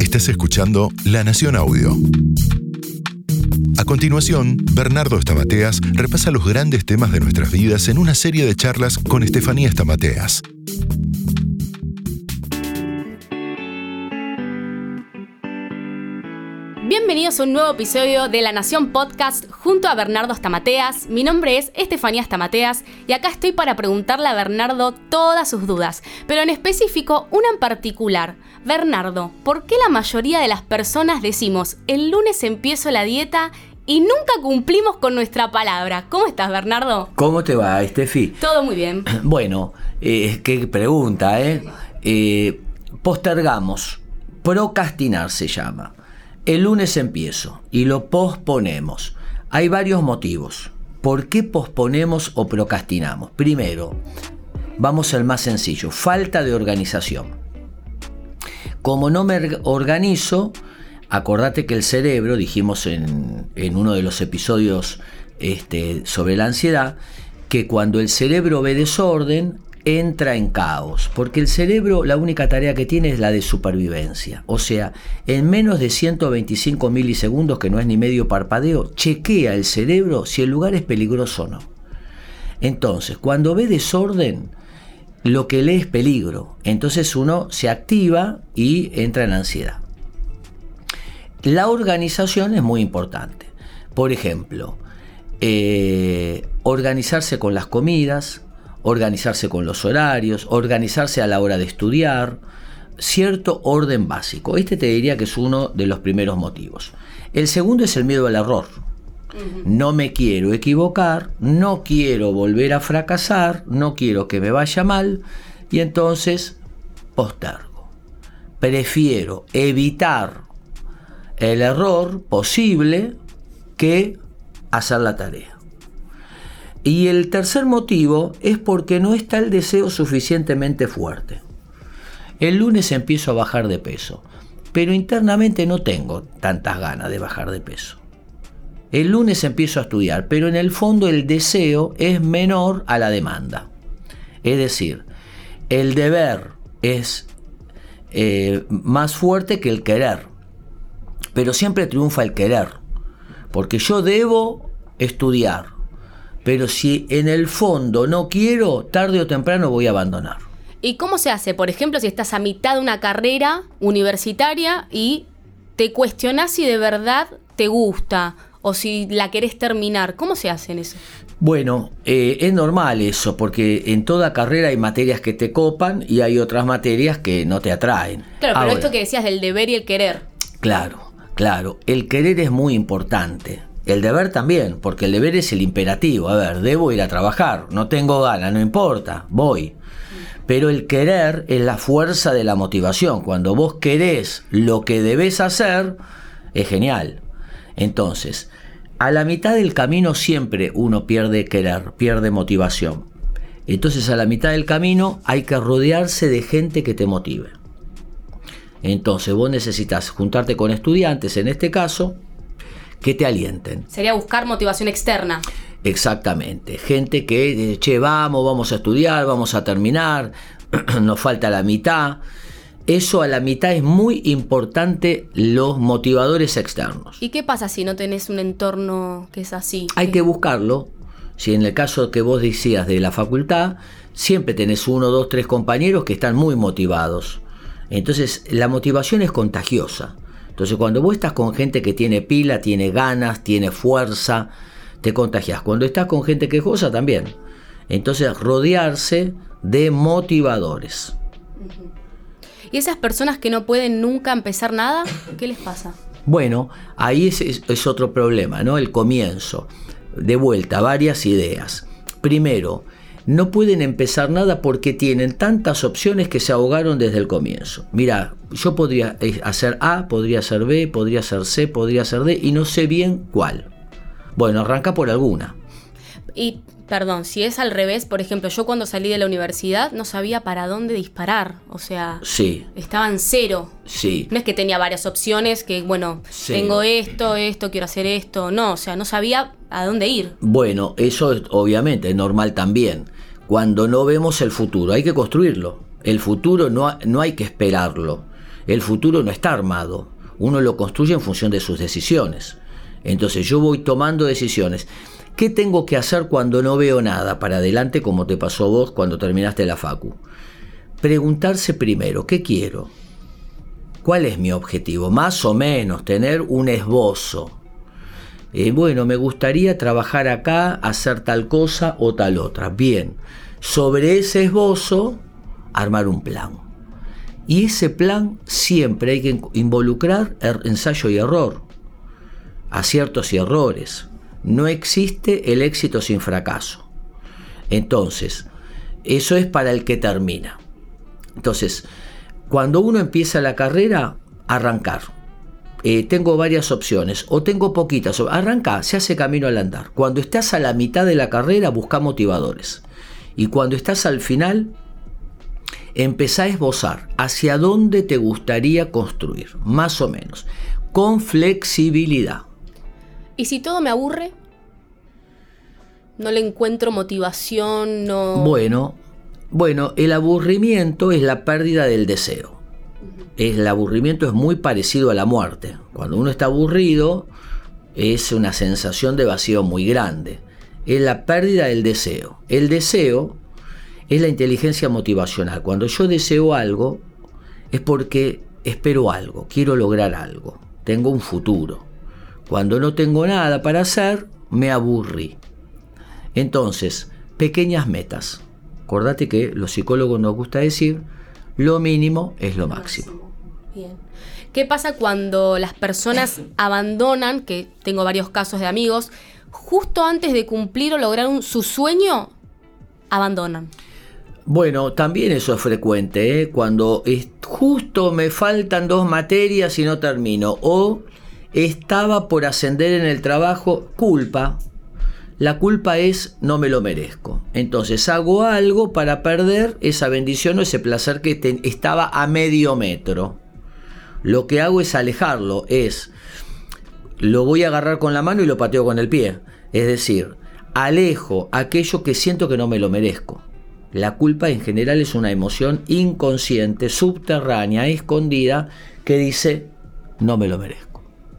Estás escuchando La Nación Audio. A continuación, Bernardo Estamateas repasa los grandes temas de nuestras vidas en una serie de charlas con Estefanía Estamateas. Bienvenidos a un nuevo episodio de La Nación Podcast junto a Bernardo Stamateas. Mi nombre es Estefanía Stamateas y acá estoy para preguntarle a Bernardo todas sus dudas, pero en específico una en particular. Bernardo, ¿por qué la mayoría de las personas decimos el lunes empiezo la dieta y nunca cumplimos con nuestra palabra? ¿Cómo estás, Bernardo? ¿Cómo te va, Estefi? Todo muy bien. Bueno, eh, qué pregunta, ¿eh? ¿eh? Postergamos. Procrastinar se llama. El lunes empiezo y lo posponemos. Hay varios motivos. ¿Por qué posponemos o procrastinamos? Primero, vamos al más sencillo, falta de organización. Como no me organizo, acordate que el cerebro, dijimos en, uno de los episodios este, sobre la ansiedad, que cuando el cerebro ve desorden, entra en caos, porque el cerebro la única tarea que tiene es la de supervivencia. O sea, en menos de 125 milisegundos, que no es ni medio parpadeo, chequea el cerebro si el lugar es peligroso o no. Entonces, cuando ve desorden, lo que lee es peligro. Entonces uno se activa y entra en ansiedad. La organización es muy importante. Por ejemplo, eh, organizarse con las comidas, organizarse con los horarios, organizarse a la hora de estudiar, cierto orden básico. Este te diría que es uno de los primeros motivos. El segundo es el miedo al error. No me quiero equivocar, no quiero volver a fracasar, no quiero que me vaya mal y entonces postergo. Prefiero evitar el error posible que hacer la tarea. Y el tercer motivo es porque no está el deseo suficientemente fuerte. El lunes empiezo a bajar de peso, pero internamente no tengo tantas ganas de bajar de peso. El lunes empiezo a estudiar, pero en el fondo el deseo es menor a la demanda. Es decir, el deber es eh, más fuerte que el querer, pero siempre triunfa el querer, porque yo debo estudiar, pero si en el fondo no quiero, tarde o temprano voy a abandonar. ¿Y cómo se hace? Por ejemplo, si estás a mitad de una carrera universitaria y te cuestionás si de verdad te gusta o si la querés terminar. ¿Cómo se hace en eso? Bueno, eh, es normal eso, porque en toda carrera hay materias que te copan y hay otras materias que no te atraen. Claro, pero esto que decías del deber y el querer. Claro, claro. El querer es muy importante. El deber también, porque el deber es el imperativo. A ver, debo ir a trabajar, no tengo ganas, no importa, voy. Pero el querer es la fuerza de la motivación. Cuando vos querés lo que debes hacer, es genial. Entonces, a la mitad del camino siempre uno pierde querer, pierde motivación. Entonces a la mitad del camino hay que rodearse de gente que te motive. Entonces vos necesitas juntarte con estudiantes, en este caso, que te alienten. Sería buscar motivación externa. Exactamente, gente que, che, vamos, vamos a estudiar, vamos a terminar, nos falta la mitad. Eso a la mitad es muy importante los motivadores externos. ¿Y qué pasa si no tenés un entorno que es así? Hay que buscarlo. Si en el caso que vos decías de la facultad, siempre tenés uno, dos, tres compañeros que están muy motivados. Entonces la motivación es contagiosa. Entonces cuando vos estás con gente que tiene pila, tiene ganas, tiene fuerza, te contagias. Cuando estás con gente quejosa también. Entonces rodearse de motivadores. ¿Y esas personas que no pueden nunca empezar nada, qué les pasa? Bueno, ahí es, es, otro problema, ¿no? El comienzo. De vuelta, varias ideas. Primero, no pueden empezar nada porque tienen tantas opciones que se ahogaron desde el comienzo. Mira, yo podría eh, hacer A, podría hacer B, podría hacer C, podría hacer D y no sé bien cuál. Bueno, arranca por alguna. Y, perdón, si es al revés, por ejemplo, yo cuando salí de la universidad no sabía para dónde disparar. O sea, sí. estaba en cero. Sí. No es que tenía varias opciones, que, bueno, tengo esto, esto, quiero hacer esto. No, o sea, no sabía a dónde ir. Bueno, eso es, obviamente es normal también. Cuando no vemos el futuro, hay que construirlo. El futuro no, no hay que esperarlo. El futuro no está armado. Uno lo construye en función de sus decisiones. Entonces yo voy tomando decisiones. ¿Qué tengo que hacer cuando no veo nada para adelante como te pasó vos cuando terminaste la facu? Preguntarse primero, ¿qué quiero? ¿Cuál es mi objetivo? Más o menos, tener un esbozo. Eh, bueno, me gustaría trabajar acá, hacer tal cosa o tal otra. Bien, sobre ese esbozo, armar un plan. Y ese plan siempre hay que involucrar er, ensayo y error, aciertos y errores. No existe el éxito sin fracaso. Entonces, eso es para el que termina. Entonces, cuando uno empieza la carrera, arrancar. Eh, tengo varias opciones o tengo poquitas. Arranca, se hace camino al andar. Cuando estás a la mitad de la carrera, busca motivadores. Y cuando estás al final, empezá a esbozar hacia dónde te gustaría construir, más o menos, con flexibilidad. ¿Y si todo me aburre? No le encuentro motivación, no... Bueno, bueno, el aburrimiento es la pérdida del deseo. El aburrimiento es muy parecido a la muerte. Cuando uno está aburrido, es una sensación de vacío muy grande. Es la pérdida del deseo. El deseo es la inteligencia motivacional. Cuando yo deseo algo, es porque espero algo, quiero lograr algo, tengo un futuro. Cuando no tengo nada para hacer, me aburrí. Entonces, pequeñas metas. Acordate que los psicólogos nos gusta decir, lo mínimo es lo máximo. Bien. ¿Qué pasa cuando las personas abandonan, que tengo varios casos de amigos, justo antes de cumplir o lograr su sueño, abandonan? Bueno, también eso es frecuente, ¿eh? cuando justo me faltan dos materias y no termino, o estaba por ascender en el trabajo, culpa. La culpa es no me lo merezco. Entonces hago algo para perder esa bendición o ese placer que estaba a medio metro. Lo que hago es alejarlo, es lo voy a agarrar con la mano y lo pateo con el pie. Es decir, alejo aquello que siento que no me lo merezco. La culpa en general es una emoción inconsciente, subterránea, escondida, que dice, no me lo merezco.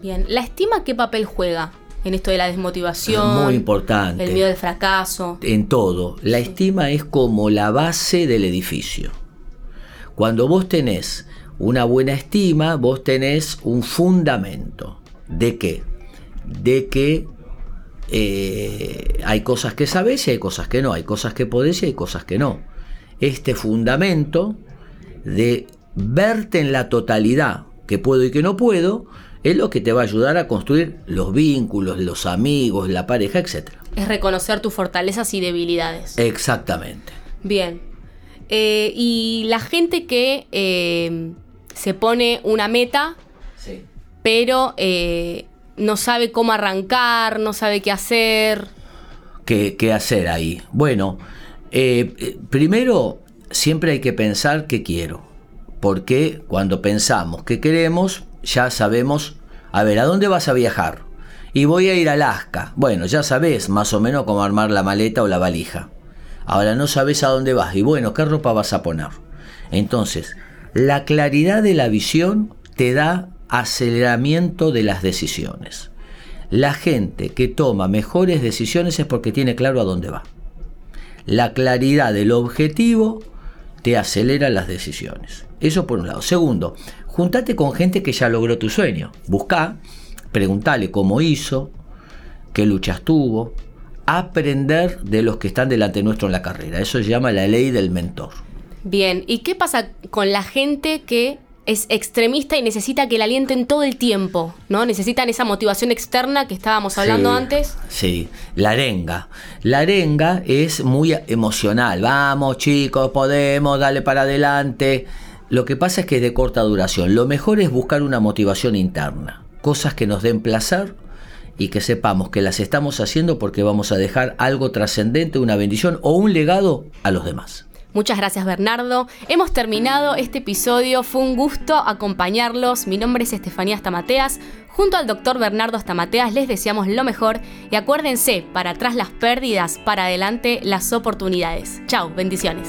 Bien, ¿la estima qué papel juega en esto de la desmotivación? Muy importante. El miedo al fracaso. En todo. La estima es como la base del edificio. Cuando vos tenés una buena estima, vos tenés un fundamento. ¿De qué? De que eh, hay cosas que sabes y hay cosas que no, hay cosas que podés y hay cosas que no. Este fundamento de verte en la totalidad, que puedo y que no puedo, es lo que te va a ayudar a construir los vínculos, los amigos, la pareja, etc. Es reconocer tus fortalezas y debilidades. Exactamente. Bien. Eh, y la gente que eh, se pone una meta, pero no sabe cómo arrancar, no sabe qué hacer. ¿Qué, qué hacer ahí? Bueno, eh, primero siempre hay que pensar qué quiero, porque cuando pensamos qué queremos, ya sabemos, a ver, ¿a dónde vas a viajar? Y voy a ir a Alaska. Bueno, ya sabes más o menos cómo armar la maleta o la valija. Ahora no sabes a dónde vas y bueno, ¿qué ropa vas a poner? Entonces, la claridad de la visión te da aceleramiento de las decisiones. La gente que toma mejores decisiones es porque tiene claro a dónde va. La claridad del objetivo te acelera las decisiones. Eso por un lado. Segundo, juntate con gente que ya logró tu sueño. Busca, preguntale cómo hizo, qué luchas tuvo, aprender de los que están delante nuestro en la carrera. Eso se llama la ley del mentor. Bien, ¿y qué pasa con la gente que es extremista y necesita que la alienten todo el tiempo, ¿no? Necesitan esa motivación externa que estábamos hablando antes. Sí, la arenga. La arenga es muy emocional. Vamos, chicos, podemos, dale para adelante. Lo que pasa es que es de corta duración. Lo mejor es buscar una motivación interna. Cosas que nos den placer y que sepamos que las estamos haciendo porque vamos a dejar algo trascendente, una bendición o un legado a los demás. Muchas gracias Bernardo. Hemos terminado este episodio. Fue un gusto acompañarlos. Mi nombre es Estefanía Stamateas. Junto al doctor Bernardo Stamateas les deseamos lo mejor y acuérdense, para atrás las pérdidas, para adelante las oportunidades. Chao, bendiciones.